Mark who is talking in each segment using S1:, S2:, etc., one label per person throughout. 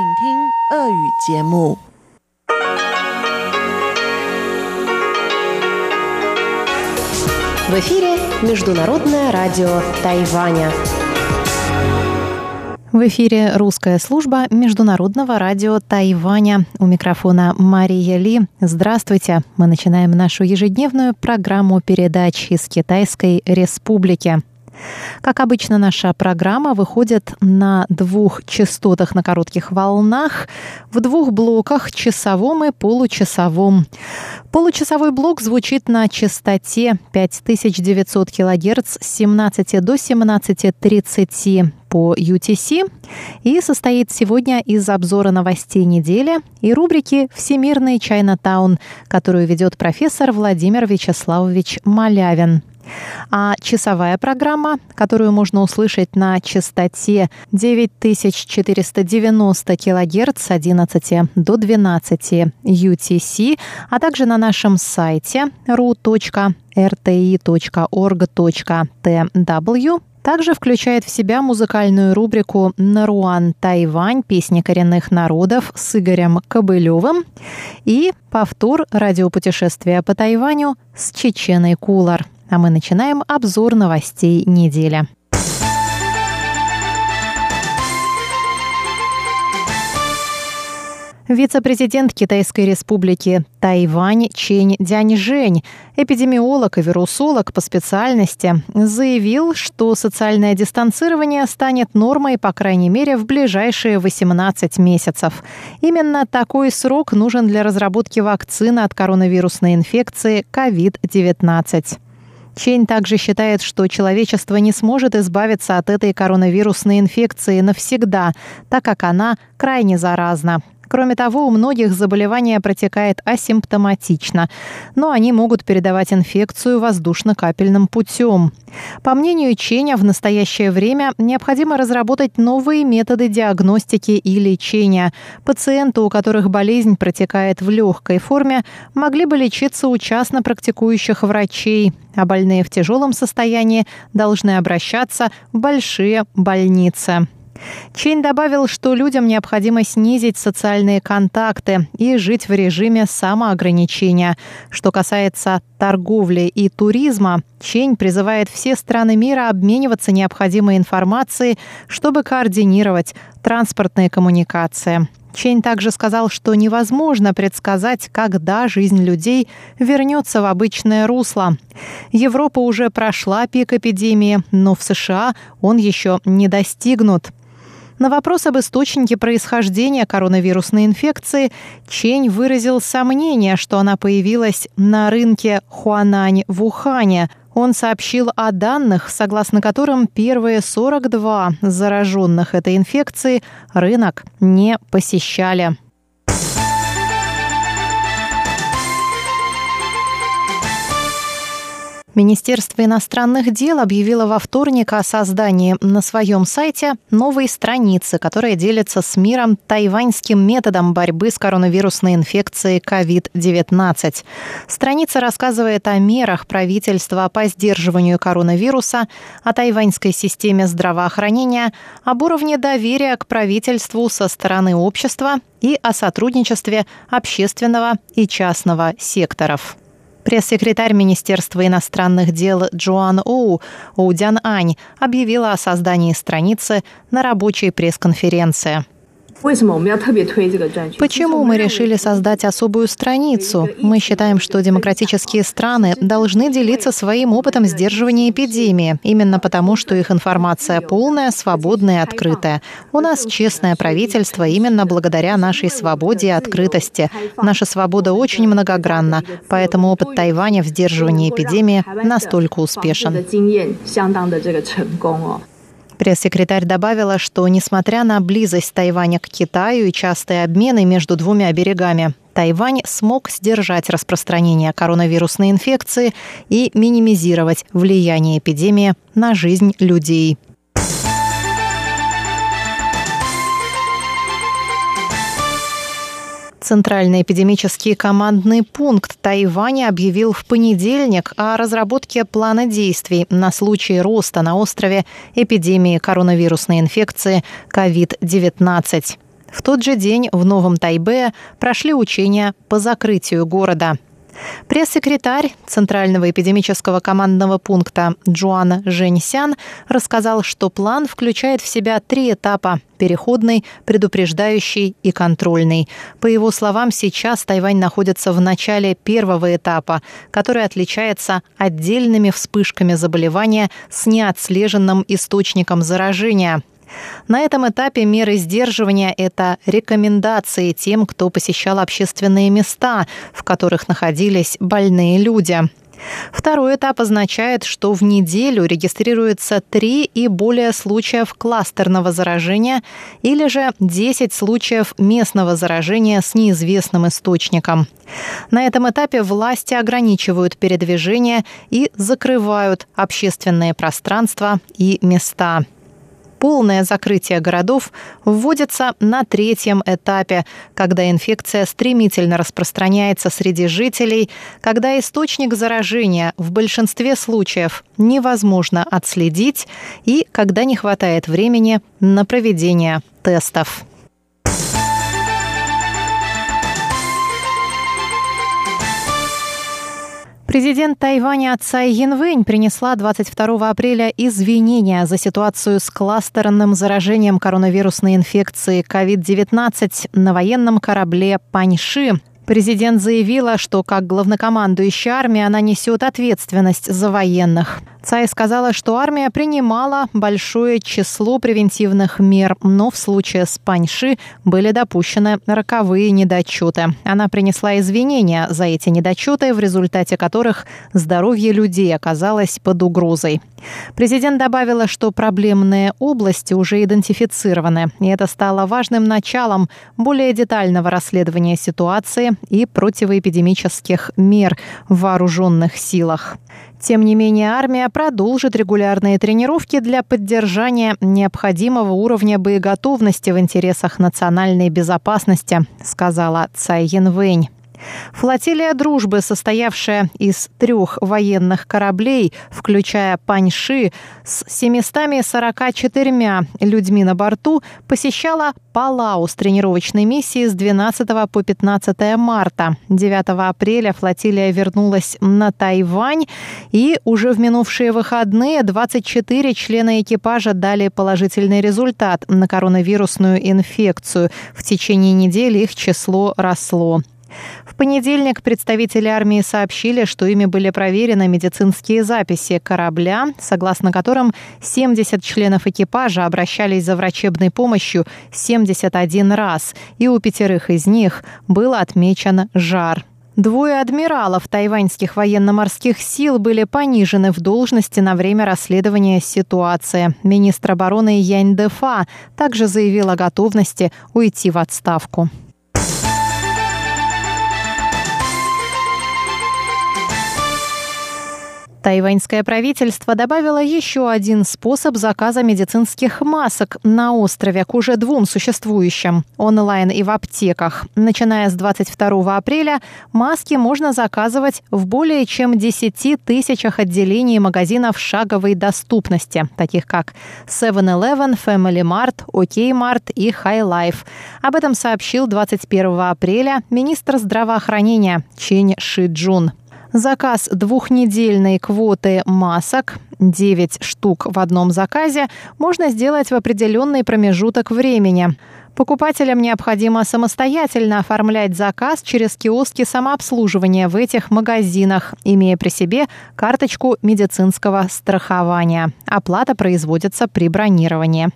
S1: В эфире Международное радио Тайваня.
S2: В эфире русская служба Международного радио Тайваня. У микрофона Мария Ли. Здравствуйте. Мы начинаем нашу ежедневную программу передач из Китайской Республики. Как обычно, наша программа выходит на двух частотах на коротких волнах в двух блоках – часовом и получасовом. Получасовой блок звучит на частоте 5900 кГц с 17 до 17.30 по UTC и состоит сегодня из обзора новостей недели и рубрики «Всемирный Чайнатаун», которую ведет профессор Владимир Вячеславович Малявин. А часовая программа, которую можно услышать на частоте 9490 кГц с 11 до 12 UTC, а также на нашем сайте ru.rti.org.tw также включает в себя музыкальную рубрику «Наруан Тайвань. Песни коренных народов» с Игорем Кобылевым и повтор радиопутешествия по Тайваню с Чеченой Кулар. А мы начинаем обзор новостей недели. Вице-президент Китайской республики Тайвань Чень Дяньжэнь, эпидемиолог и вирусолог по специальности, заявил, что социальное дистанцирование станет нормой, по крайней мере, в ближайшие 18 месяцев. Именно такой срок нужен для разработки вакцины от коронавирусной инфекции COVID-19. Чейн также считает, что человечество не сможет избавиться от этой коронавирусной инфекции навсегда, так как она крайне заразна. Кроме того, у многих заболевание протекает асимптоматично, но они могут передавать инфекцию воздушно-капельным путем. По мнению Ченя, в настоящее время необходимо разработать новые методы диагностики и лечения. Пациенты, у которых болезнь протекает в легкой форме, могли бы лечиться у частно практикующих врачей, а больные в тяжелом состоянии должны обращаться в большие больницы. Чейн добавил, что людям необходимо снизить социальные контакты и жить в режиме самоограничения. Что касается торговли и туризма, Чейн призывает все страны мира обмениваться необходимой информацией, чтобы координировать транспортные коммуникации. Чейн также сказал, что невозможно предсказать, когда жизнь людей вернется в обычное русло. Европа уже прошла пик эпидемии, но в США он еще не достигнут. На вопрос об источнике происхождения коронавирусной инфекции Чень выразил сомнение, что она появилась на рынке Хуанань в Ухане. Он сообщил о данных, согласно которым первые 42 зараженных этой инфекцией рынок не посещали. Министерство иностранных дел объявило во вторник о создании на своем сайте новой страницы, которая делится с миром тайваньским методом борьбы с коронавирусной инфекцией COVID-19. Страница рассказывает о мерах правительства по сдерживанию коронавируса, о тайваньской системе здравоохранения, об уровне доверия к правительству со стороны общества и о сотрудничестве общественного и частного секторов. Пресс-секретарь Министерства иностранных дел Джоан Оу Оудян Ань объявила о создании страницы на рабочей пресс-конференции. Почему мы решили создать особую страницу? Мы считаем, что демократические страны должны делиться своим опытом сдерживания эпидемии, именно потому, что их информация полная, свободная и открытая. У нас честное правительство именно благодаря нашей свободе и открытости. Наша свобода очень многогранна, поэтому опыт Тайваня в сдерживании эпидемии настолько успешен. Пресс-секретарь добавила, что несмотря на близость Тайваня к Китаю и частые обмены между двумя берегами, Тайвань смог сдержать распространение коронавирусной инфекции и минимизировать влияние эпидемии на жизнь людей. Центральный эпидемический командный пункт Тайваня объявил в понедельник о разработке плана действий на случай роста на острове эпидемии коронавирусной инфекции COVID-19. В тот же день в Новом Тайбе прошли учения по закрытию города – Пресс-секретарь Центрального эпидемического командного пункта Джоан Женьсян рассказал, что план включает в себя три этапа – переходный, предупреждающий и контрольный. По его словам, сейчас Тайвань находится в начале первого этапа, который отличается отдельными вспышками заболевания с неотслеженным источником заражения – на этом этапе меры сдерживания – это рекомендации тем, кто посещал общественные места, в которых находились больные люди. Второй этап означает, что в неделю регистрируется 3 и более случаев кластерного заражения или же 10 случаев местного заражения с неизвестным источником. На этом этапе власти ограничивают передвижение и закрывают общественные пространства и места полное закрытие городов вводится на третьем этапе, когда инфекция стремительно распространяется среди жителей, когда источник заражения в большинстве случаев невозможно отследить и когда не хватает времени на проведение тестов. Президент Тайваня Цай Янвэнь принесла 22 апреля извинения за ситуацию с кластерным заражением коронавирусной инфекции COVID-19 на военном корабле «Паньши», Президент заявила, что как главнокомандующая армии она несет ответственность за военных. Цай сказала, что армия принимала большое число превентивных мер, но в случае с Паньши были допущены роковые недочеты. Она принесла извинения за эти недочеты, в результате которых здоровье людей оказалось под угрозой. Президент добавила, что проблемные области уже идентифицированы, и это стало важным началом более детального расследования ситуации и противоэпидемических мер в вооруженных силах. Тем не менее, армия продолжит регулярные тренировки для поддержания необходимого уровня боеготовности в интересах национальной безопасности, сказала Цай Янвэнь. Флотилия дружбы, состоявшая из трех военных кораблей, включая Паньши, с 744 людьми на борту, посещала Палау с тренировочной миссией с 12 по 15 марта. 9 апреля флотилия вернулась на Тайвань, и уже в минувшие выходные 24 члена экипажа дали положительный результат на коронавирусную инфекцию. В течение недели их число росло. В понедельник представители армии сообщили, что ими были проверены медицинские записи корабля, согласно которым 70 членов экипажа обращались за врачебной помощью 71 раз, и у пятерых из них был отмечен жар. Двое адмиралов тайваньских военно-морских сил были понижены в должности на время расследования ситуации. Министр обороны Янь Дефа также заявил о готовности уйти в отставку. Тайваньское правительство добавило еще один способ заказа медицинских масок на острове к уже двум существующим – онлайн и в аптеках. Начиная с 22 апреля маски можно заказывать в более чем 10 тысячах отделений магазинов шаговой доступности, таких как 7-Eleven, Family Mart, OK Mart и High Life. Об этом сообщил 21 апреля министр здравоохранения Чинь Шиджун. Заказ двухнедельной квоты масок 9 штук в одном заказе можно сделать в определенный промежуток времени. Покупателям необходимо самостоятельно оформлять заказ через киоски самообслуживания в этих магазинах, имея при себе карточку медицинского страхования. Оплата производится при бронировании.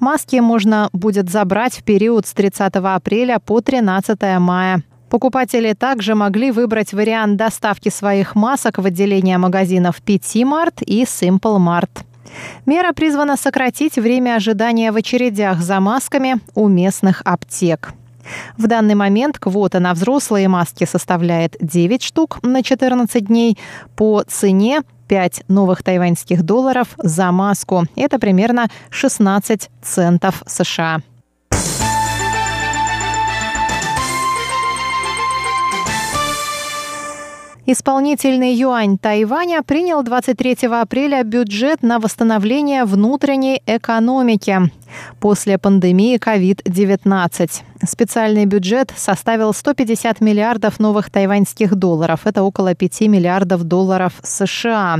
S2: Маски можно будет забрать в период с 30 апреля по 13 мая. Покупатели также могли выбрать вариант доставки своих масок в отделение магазинов PT Mart и Simple Mart. Мера призвана сократить время ожидания в очередях за масками у местных аптек. В данный момент квота на взрослые маски составляет 9 штук на 14 дней по цене 5 новых тайваньских долларов за маску. Это примерно 16 центов США. Исполнительный юань Тайваня принял 23 апреля бюджет на восстановление внутренней экономики после пандемии COVID-19. Специальный бюджет составил 150 миллиардов новых тайваньских долларов. Это около 5 миллиардов долларов США.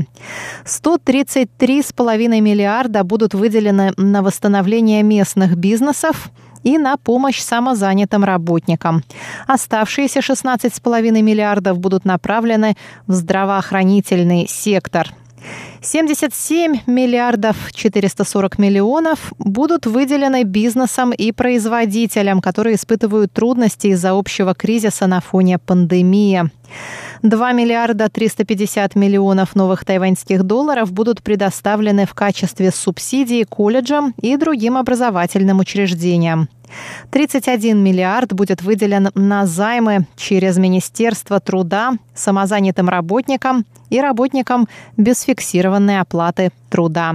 S2: 133,5 миллиарда будут выделены на восстановление местных бизнесов и на помощь самозанятым работникам. Оставшиеся 16,5 миллиардов будут направлены в здравоохранительный сектор. 77 миллиардов 440 миллионов будут выделены бизнесам и производителям, которые испытывают трудности из-за общего кризиса на фоне пандемии. 2 миллиарда 350 миллионов новых тайваньских долларов будут предоставлены в качестве субсидий колледжам и другим образовательным учреждениям. 31 миллиард будет выделен на займы через Министерство труда самозанятым работникам и работникам без фиксированной оплаты труда.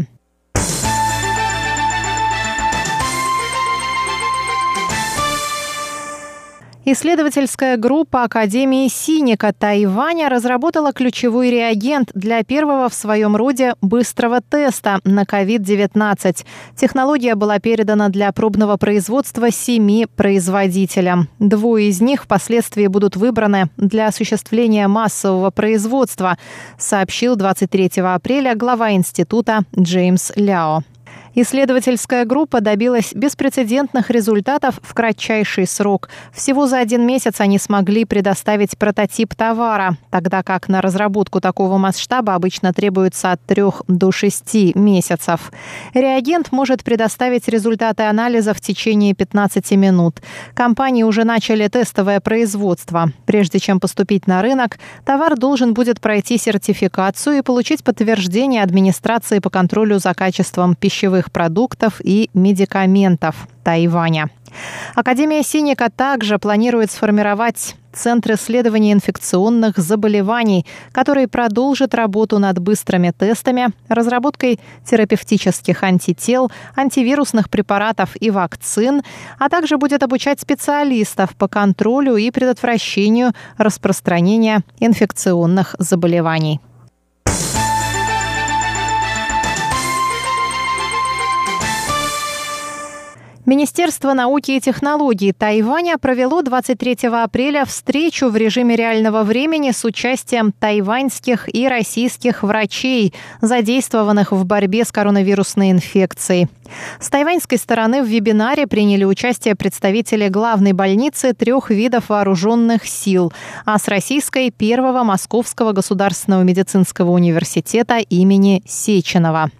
S2: Исследовательская группа Академии Синика Тайваня разработала ключевой реагент для первого в своем роде быстрого теста на COVID-19. Технология была передана для пробного производства семи производителям. Двое из них впоследствии будут выбраны для осуществления массового производства, сообщил 23 апреля глава института Джеймс Ляо. Исследовательская группа добилась беспрецедентных результатов в кратчайший срок. Всего за один месяц они смогли предоставить прототип товара, тогда как на разработку такого масштаба обычно требуется от 3 до 6 месяцев. Реагент может предоставить результаты анализа в течение 15 минут. Компании уже начали тестовое производство. Прежде чем поступить на рынок, товар должен будет пройти сертификацию и получить подтверждение администрации по контролю за качеством пищевых пищевых продуктов и медикаментов Тайваня. Академия Синика также планирует сформировать Центр исследования инфекционных заболеваний, который продолжит работу над быстрыми тестами, разработкой терапевтических антител, антивирусных препаратов и вакцин, а также будет обучать специалистов по контролю и предотвращению распространения инфекционных заболеваний. Министерство науки и технологий Тайваня провело 23 апреля встречу в режиме реального времени с участием тайваньских и российских врачей, задействованных в борьбе с коронавирусной инфекцией. С тайваньской стороны в вебинаре приняли участие представители главной больницы трех видов вооруженных сил, а с российской – первого Московского государственного медицинского университета имени Сеченова.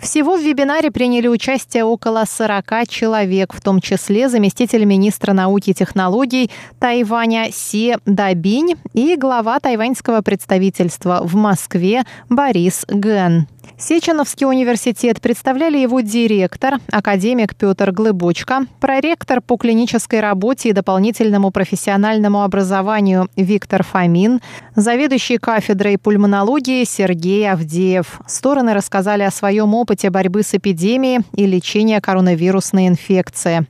S2: Всего в вебинаре приняли участие около 40 человек, в том числе заместитель министра науки и технологий Тайваня Се Дабинь и глава тайваньского представительства в Москве Борис Ген. Сеченовский университет представляли его директор, академик Петр Глыбочка, проректор по клинической работе и дополнительному профессиональному образованию Виктор Фомин, заведующий кафедрой пульмонологии Сергей Авдеев. Стороны рассказали о своем опыте борьбы с эпидемией и лечения коронавирусной инфекции.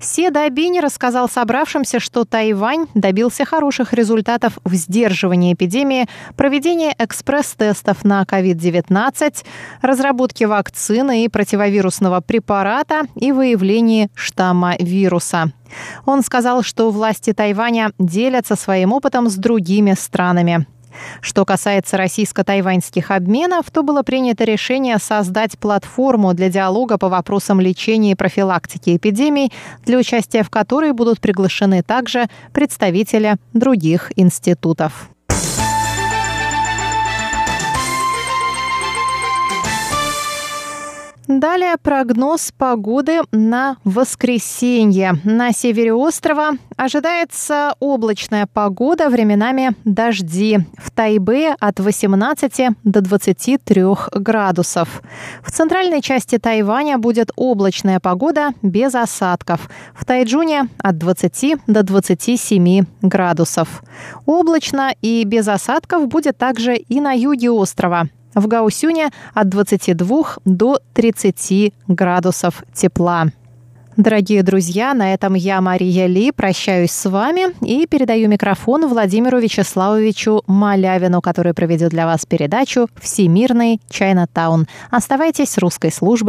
S2: Се Дабини рассказал собравшимся, что Тайвань добился хороших результатов в сдерживании эпидемии, проведении экспресс-тестов на COVID-19, разработке вакцины и противовирусного препарата и выявлении штамма вируса. Он сказал, что власти Тайваня делятся своим опытом с другими странами. Что касается российско-тайваньских обменов, то было принято решение создать платформу для диалога по вопросам лечения и профилактики эпидемий, для участия в которой будут приглашены также представители других институтов. Далее прогноз погоды на воскресенье. На севере острова ожидается облачная погода, временами дожди. В Тайбе от 18 до 23 градусов. В центральной части Тайваня будет облачная погода без осадков. В Тайджуне от 20 до 27 градусов. Облачно и без осадков будет также и на юге острова. В Гаусюне от 22 до 30 градусов тепла. Дорогие друзья, на этом я, Мария Ли, прощаюсь с вами и передаю микрофон Владимиру Вячеславовичу Малявину, который проведет для вас передачу «Всемирный Чайнатаун». Оставайтесь с русской службой